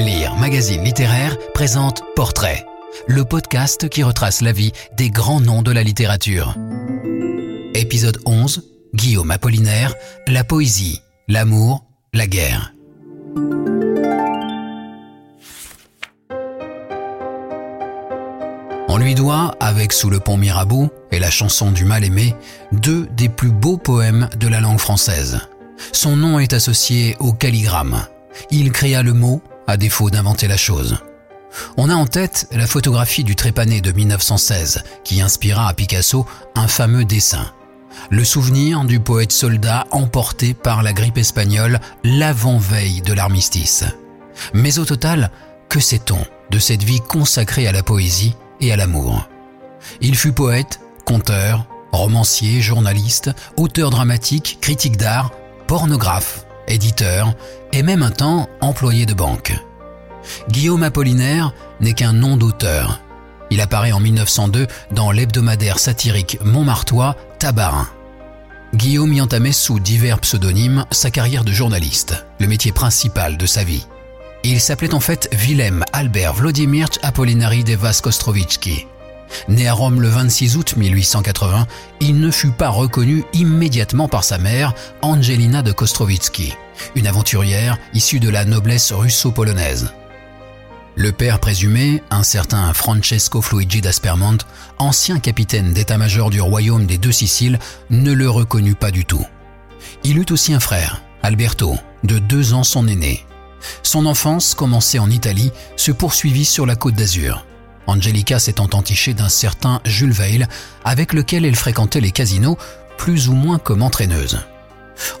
Lire Magazine Littéraire présente Portrait, le podcast qui retrace la vie des grands noms de la littérature. Épisode 11, Guillaume Apollinaire, la poésie, l'amour, la guerre. On lui doit, avec Sous le pont Mirabeau et la chanson du mal-aimé, deux des plus beaux poèmes de la langue française. Son nom est associé au calligramme. Il créa le mot, défaut d'inventer la chose. On a en tête la photographie du trépané de 1916 qui inspira à Picasso un fameux dessin. Le souvenir du poète soldat emporté par la grippe espagnole l'avant-veille de l'armistice. Mais au total, que sait-on de cette vie consacrée à la poésie et à l'amour? Il fut poète, conteur, romancier, journaliste, auteur dramatique, critique d'art, pornographe, éditeur et même un temps employé de banque. Guillaume Apollinaire n'est qu'un nom d'auteur. Il apparaît en 1902 dans l'hebdomadaire satirique montmartois Tabarin. Guillaume y entamait sous divers pseudonymes sa carrière de journaliste, le métier principal de sa vie. Il s'appelait en fait Willem Albert Vlodimirch Apollinari Devas Kostrovitsky. Né à Rome le 26 août 1880, il ne fut pas reconnu immédiatement par sa mère, Angelina de Kostrovitsky, une aventurière issue de la noblesse russo-polonaise. Le père présumé, un certain Francesco Fluigi d'Aspermont, ancien capitaine d'état-major du royaume des deux Siciles, ne le reconnut pas du tout. Il eut aussi un frère, Alberto, de deux ans son aîné, son enfance, commencée en Italie, se poursuivit sur la côte d'Azur. Angelica s'étant entichée d'un certain Jules Veil, avec lequel elle fréquentait les casinos, plus ou moins comme entraîneuse.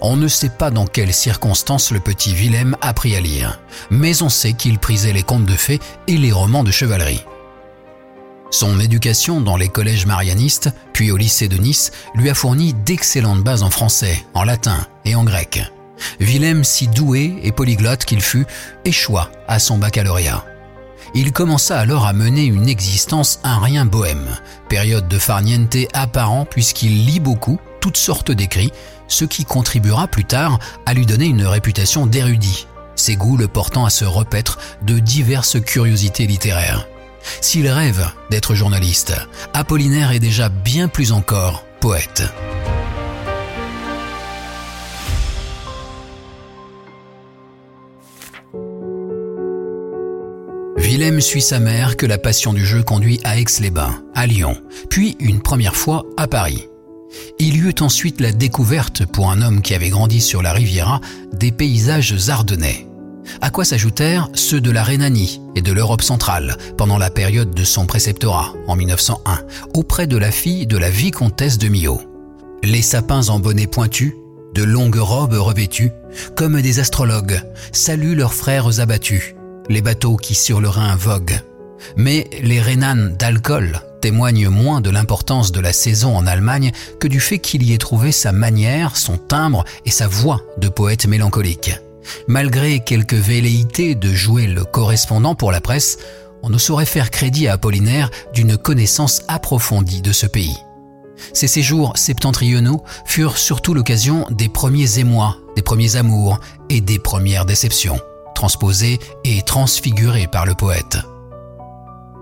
On ne sait pas dans quelles circonstances le petit Willem apprit à lire, mais on sait qu'il prisait les contes de fées et les romans de chevalerie. Son éducation dans les collèges marianistes, puis au lycée de Nice, lui a fourni d'excellentes bases en français, en latin et en grec. Willem, si doué et polyglotte qu'il fut, échoua à son baccalauréat. Il commença alors à mener une existence un rien bohème, période de farniente apparent puisqu'il lit beaucoup, toutes sortes d'écrits, ce qui contribuera plus tard à lui donner une réputation d'érudit, ses goûts le portant à se repaître de diverses curiosités littéraires. S'il rêve d'être journaliste, Apollinaire est déjà bien plus encore poète. Willem suit sa mère que la passion du jeu conduit à Aix-les-Bains, à Lyon, puis une première fois à Paris. Il y eut ensuite la découverte, pour un homme qui avait grandi sur la Riviera, des paysages ardennais. À quoi s'ajoutèrent ceux de la Rhénanie et de l'Europe centrale pendant la période de son préceptorat, en 1901, auprès de la fille de la vicomtesse de Milhaud. Les sapins en bonnet pointu, de longues robes revêtues, comme des astrologues, saluent leurs frères abattus, les bateaux qui sur le Rhin voguent. Mais les Rhénanes d'alcool témoignent moins de l'importance de la saison en Allemagne que du fait qu'il y ait trouvé sa manière, son timbre et sa voix de poète mélancolique. Malgré quelques velléités de jouer le correspondant pour la presse, on ne saurait faire crédit à Apollinaire d'une connaissance approfondie de ce pays. Ces séjours septentrionaux furent surtout l'occasion des premiers émois, des premiers amours et des premières déceptions transposé et transfiguré par le poète.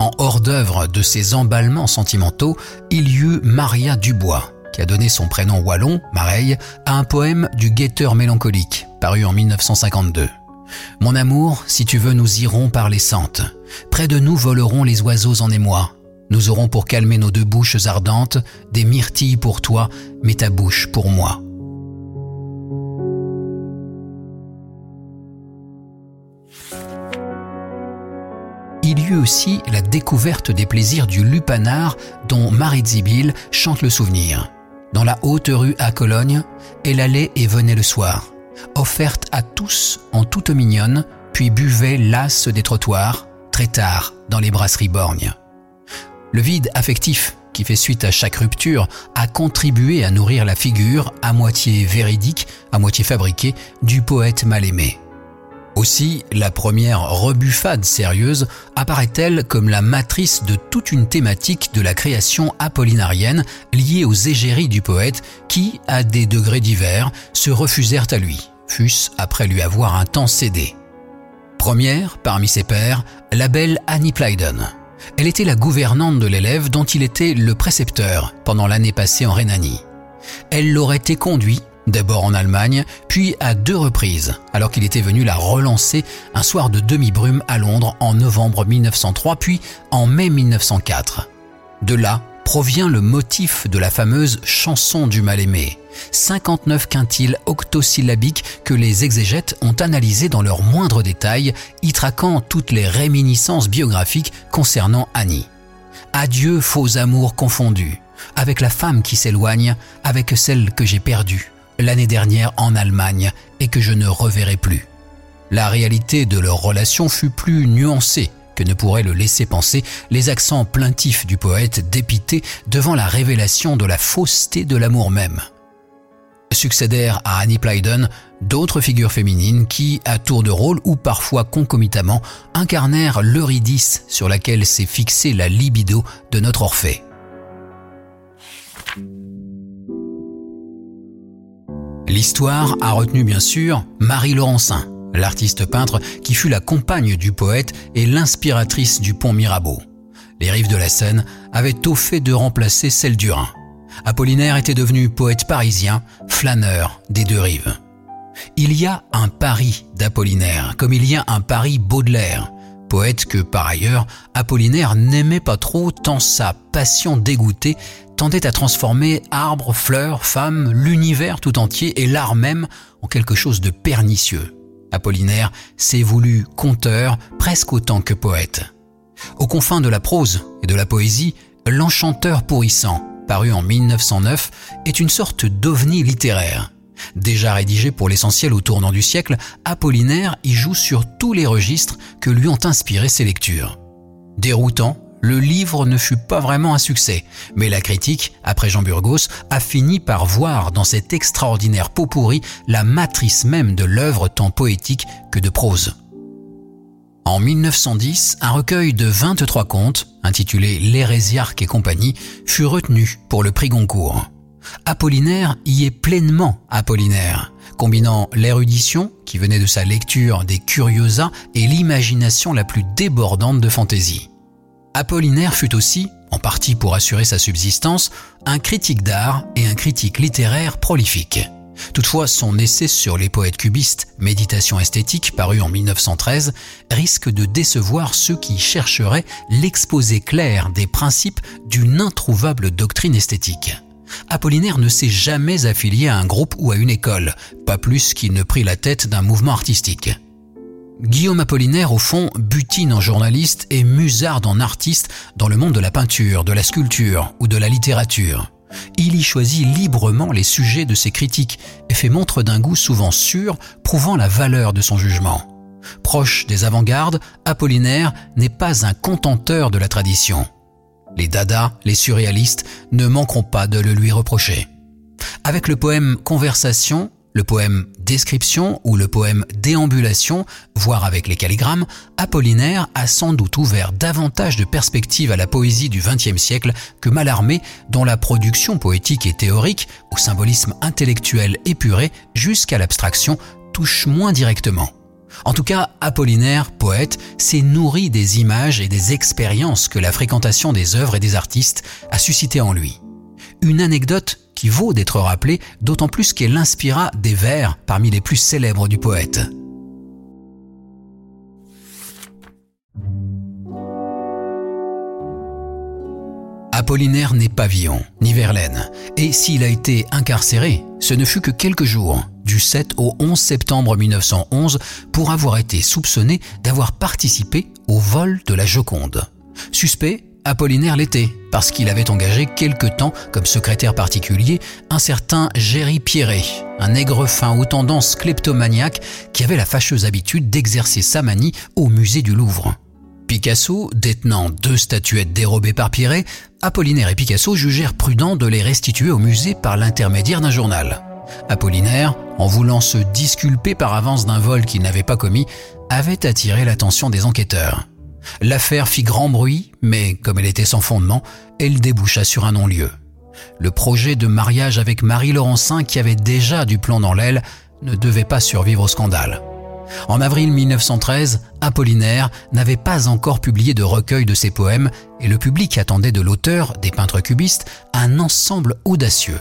En hors-d'œuvre de ces emballements sentimentaux, il y eut Maria Dubois, qui a donné son prénom wallon, Mareille, à un poème du guetteur mélancolique, paru en 1952. Mon amour, si tu veux, nous irons par les sentes. Près de nous voleront les oiseaux en émoi. Nous aurons pour calmer nos deux bouches ardentes des myrtilles pour toi, mais ta bouche pour moi. Il y eut aussi la découverte des plaisirs du lupanar dont Marie Zibil chante le souvenir. Dans la haute rue à Cologne, elle allait et venait le soir, offerte à tous en toute mignonne, puis buvait lasse des trottoirs, très tard dans les brasseries borgnes. Le vide affectif qui fait suite à chaque rupture a contribué à nourrir la figure, à moitié véridique, à moitié fabriquée, du poète mal aimé. Aussi, la première rebuffade sérieuse apparaît-elle comme la matrice de toute une thématique de la création apollinarienne liée aux égéries du poète qui, à des degrés divers, se refusèrent à lui, fût-ce après lui avoir un temps cédé. Première, parmi ses pairs, la belle Annie Plyden. Elle était la gouvernante de l'élève dont il était le précepteur pendant l'année passée en Rhénanie. Elle l'aurait éconduit d'abord en Allemagne, puis à deux reprises, alors qu'il était venu la relancer un soir de demi-brume à Londres en novembre 1903, puis en mai 1904. De là provient le motif de la fameuse chanson du mal-aimé, 59 quintiles octosyllabiques que les exégètes ont analysés dans leurs moindres détails, y traquant toutes les réminiscences biographiques concernant Annie. Adieu faux amours confondus, avec la femme qui s'éloigne, avec celle que j'ai perdue, l'année dernière en Allemagne et que je ne reverrai plus. La réalité de leur relation fut plus nuancée que ne pourraient le laisser penser les accents plaintifs du poète dépité devant la révélation de la fausseté de l'amour même. Succédèrent à Annie Plyden d'autres figures féminines qui, à tour de rôle ou parfois concomitamment, incarnèrent l'Eurydice sur laquelle s'est fixée la libido de notre Orphée. L'histoire a retenu bien sûr Marie Laurencin, l'artiste peintre qui fut la compagne du poète et l'inspiratrice du pont Mirabeau. Les rives de la Seine avaient au fait de remplacer celles du Rhin. Apollinaire était devenu poète parisien, flâneur des deux rives. Il y a un Paris d'Apollinaire, comme il y a un Paris Baudelaire, poète que par ailleurs Apollinaire n'aimait pas trop tant sa passion dégoûtée tendait à transformer arbres, fleurs, femmes, l'univers tout entier et l'art même en quelque chose de pernicieux. Apollinaire s'est voulu conteur presque autant que poète. Aux confins de la prose et de la poésie, L'Enchanteur pourrissant, paru en 1909, est une sorte d'ovni littéraire. Déjà rédigé pour l'essentiel au tournant du siècle, Apollinaire y joue sur tous les registres que lui ont inspiré ses lectures. Déroutant, le livre ne fut pas vraiment un succès, mais la critique, après Jean Burgos, a fini par voir dans cet extraordinaire pot pourri la matrice même de l'œuvre tant poétique que de prose. En 1910, un recueil de 23 contes, intitulé L'Hérésiarque et compagnie, fut retenu pour le prix Goncourt. Apollinaire y est pleinement Apollinaire, combinant l'érudition, qui venait de sa lecture des Curiosa, et l'imagination la plus débordante de fantaisie. Apollinaire fut aussi, en partie pour assurer sa subsistance, un critique d'art et un critique littéraire prolifique. Toutefois, son essai sur les poètes cubistes, Méditation esthétique, paru en 1913, risque de décevoir ceux qui chercheraient l'exposé clair des principes d'une introuvable doctrine esthétique. Apollinaire ne s'est jamais affilié à un groupe ou à une école, pas plus qu'il ne prit la tête d'un mouvement artistique. Guillaume Apollinaire, au fond, butine en journaliste et musarde en artiste dans le monde de la peinture, de la sculpture ou de la littérature. Il y choisit librement les sujets de ses critiques et fait montre d'un goût souvent sûr, prouvant la valeur de son jugement. Proche des avant-gardes, Apollinaire n'est pas un contenteur de la tradition. Les dadas, les surréalistes, ne manqueront pas de le lui reprocher. Avec le poème Conversation, le poème Description ou le poème Déambulation, voire avec les calligrammes, Apollinaire a sans doute ouvert davantage de perspectives à la poésie du XXe siècle que Mallarmé, dont la production poétique et théorique, au symbolisme intellectuel épuré jusqu'à l'abstraction, touche moins directement. En tout cas, Apollinaire, poète, s'est nourri des images et des expériences que la fréquentation des œuvres et des artistes a suscité en lui. Une anecdote qui vaut d'être rappelée, d'autant plus qu'elle inspira des vers parmi les plus célèbres du poète. Apollinaire n'est pas Villon, ni Verlaine, et s'il a été incarcéré, ce ne fut que quelques jours, du 7 au 11 septembre 1911, pour avoir été soupçonné d'avoir participé au vol de la Joconde. Suspect, Apollinaire l'était, parce qu'il avait engagé quelque temps comme secrétaire particulier un certain Géry Pierret, un nègre fin aux tendances kleptomaniaques qui avait la fâcheuse habitude d'exercer sa manie au musée du Louvre. Picasso, détenant deux statuettes dérobées par Pierret, Apollinaire et Picasso jugèrent prudent de les restituer au musée par l'intermédiaire d'un journal. Apollinaire, en voulant se disculper par avance d'un vol qu'il n'avait pas commis, avait attiré l'attention des enquêteurs. L'affaire fit grand bruit, mais comme elle était sans fondement, elle déboucha sur un non-lieu. Le projet de mariage avec Marie Laurencin, qui avait déjà du plomb dans l'aile, ne devait pas survivre au scandale. En avril 1913, Apollinaire n'avait pas encore publié de recueil de ses poèmes et le public attendait de l'auteur, des peintres cubistes, un ensemble audacieux.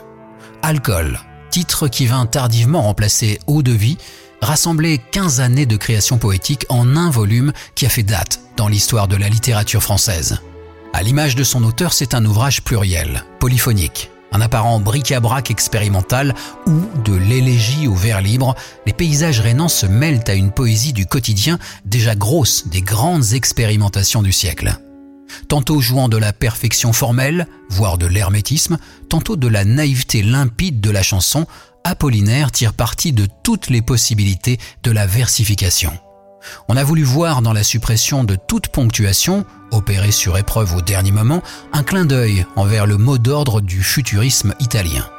Alcool, titre qui vint tardivement remplacer Eau de vie, rassemblait 15 années de création poétique en un volume qui a fait date dans l'histoire de la littérature française. À l'image de son auteur, c'est un ouvrage pluriel, polyphonique, un apparent bric-à-brac expérimental où, de l'élégie au vers libre, les paysages rénants se mêlent à une poésie du quotidien déjà grosse des grandes expérimentations du siècle. Tantôt jouant de la perfection formelle, voire de l'hermétisme, tantôt de la naïveté limpide de la chanson, Apollinaire tire parti de toutes les possibilités de la versification. On a voulu voir dans la suppression de toute ponctuation, opérée sur épreuve au dernier moment, un clin d'œil envers le mot d'ordre du futurisme italien.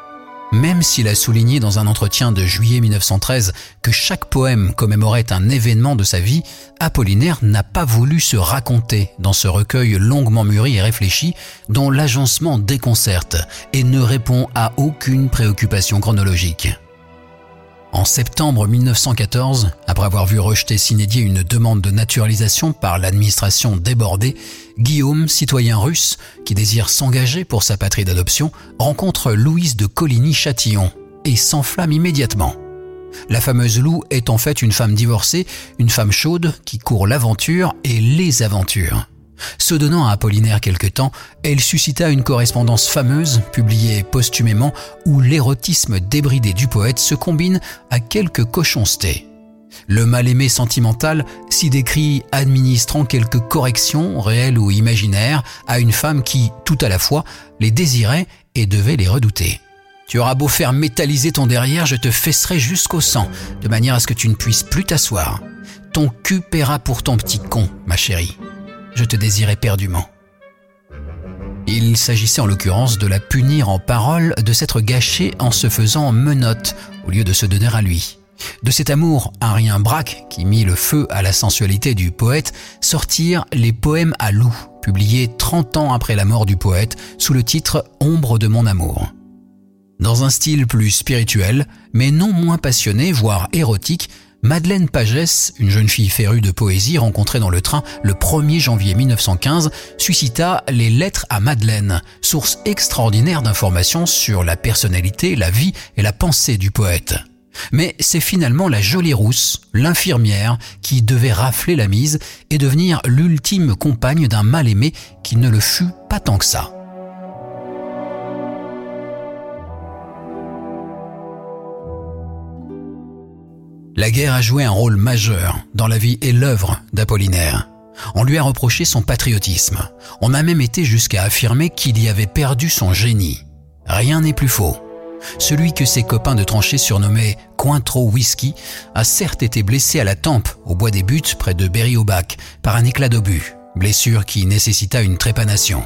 Même s'il a souligné dans un entretien de juillet 1913 que chaque poème commémorait un événement de sa vie, Apollinaire n'a pas voulu se raconter dans ce recueil longuement mûri et réfléchi dont l'agencement déconcerte et ne répond à aucune préoccupation chronologique. En septembre 1914, après avoir vu rejeter Sinédier une demande de naturalisation par l'administration débordée, Guillaume, citoyen russe, qui désire s'engager pour sa patrie d'adoption, rencontre Louise de Coligny-Châtillon et s'enflamme immédiatement. La fameuse Lou est en fait une femme divorcée, une femme chaude qui court l'aventure et les aventures. Se donnant à Apollinaire quelque temps, elle suscita une correspondance fameuse, publiée posthumément, où l'érotisme débridé du poète se combine à quelques cochoncetés. Le mal-aimé sentimental s'y décrit administrant quelques corrections, réelles ou imaginaires, à une femme qui, tout à la fois, les désirait et devait les redouter. Tu auras beau faire métalliser ton derrière, je te fesserai jusqu'au sang, de manière à ce que tu ne puisses plus t'asseoir. Ton cul paiera pour ton petit con, ma chérie je te désirais perdument. Il s'agissait en l'occurrence de la punir en parole de s'être gâchée en se faisant menotte au lieu de se donner à lui. De cet amour un rien braque qui mit le feu à la sensualité du poète sortirent les poèmes à loup, publiés 30 ans après la mort du poète sous le titre Ombre de mon amour. Dans un style plus spirituel, mais non moins passionné, voire érotique, Madeleine Pagès, une jeune fille férue de poésie rencontrée dans le train le 1er janvier 1915, suscita les Lettres à Madeleine, source extraordinaire d'informations sur la personnalité, la vie et la pensée du poète. Mais c'est finalement la jolie rousse, l'infirmière, qui devait rafler la mise et devenir l'ultime compagne d'un mal-aimé qui ne le fut pas tant que ça. La guerre a joué un rôle majeur dans la vie et l'œuvre d'Apollinaire. On lui a reproché son patriotisme. On a même été jusqu'à affirmer qu'il y avait perdu son génie. Rien n'est plus faux. Celui que ses copains de tranchée surnommaient Cointreau Whisky a certes été blessé à la tempe au bois des buttes près de Berry-au-Bac par un éclat d'obus, blessure qui nécessita une trépanation.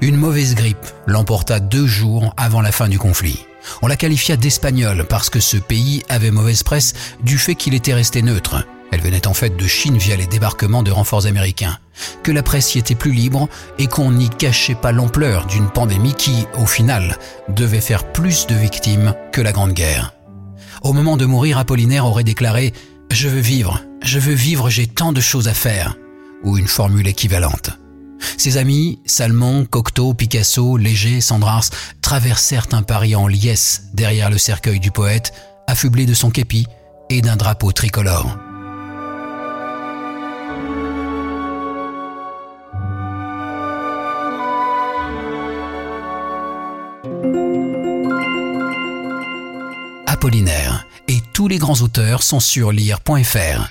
Une mauvaise grippe l'emporta deux jours avant la fin du conflit. On la qualifia d'espagnol parce que ce pays avait mauvaise presse du fait qu'il était resté neutre. Elle venait en fait de Chine via les débarquements de renforts américains. Que la presse y était plus libre et qu'on n'y cachait pas l'ampleur d'une pandémie qui, au final, devait faire plus de victimes que la Grande Guerre. Au moment de mourir, Apollinaire aurait déclaré ⁇ Je veux vivre, je veux vivre, j'ai tant de choses à faire ⁇ ou une formule équivalente. Ses amis, Salmon, Cocteau, Picasso, Léger, Sandrars, traversèrent un Paris en liesse derrière le cercueil du poète, affublé de son képi et d'un drapeau tricolore. Apollinaire et tous les grands auteurs sont sur lire.fr.